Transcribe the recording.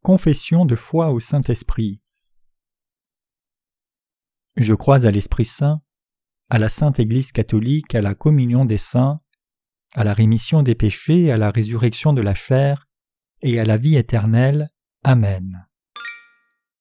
Confession de foi au Saint-Esprit Je crois à l'Esprit Saint, à la Sainte Église catholique, à la communion des saints, à la rémission des péchés, à la résurrection de la chair, et à la vie éternelle. Amen.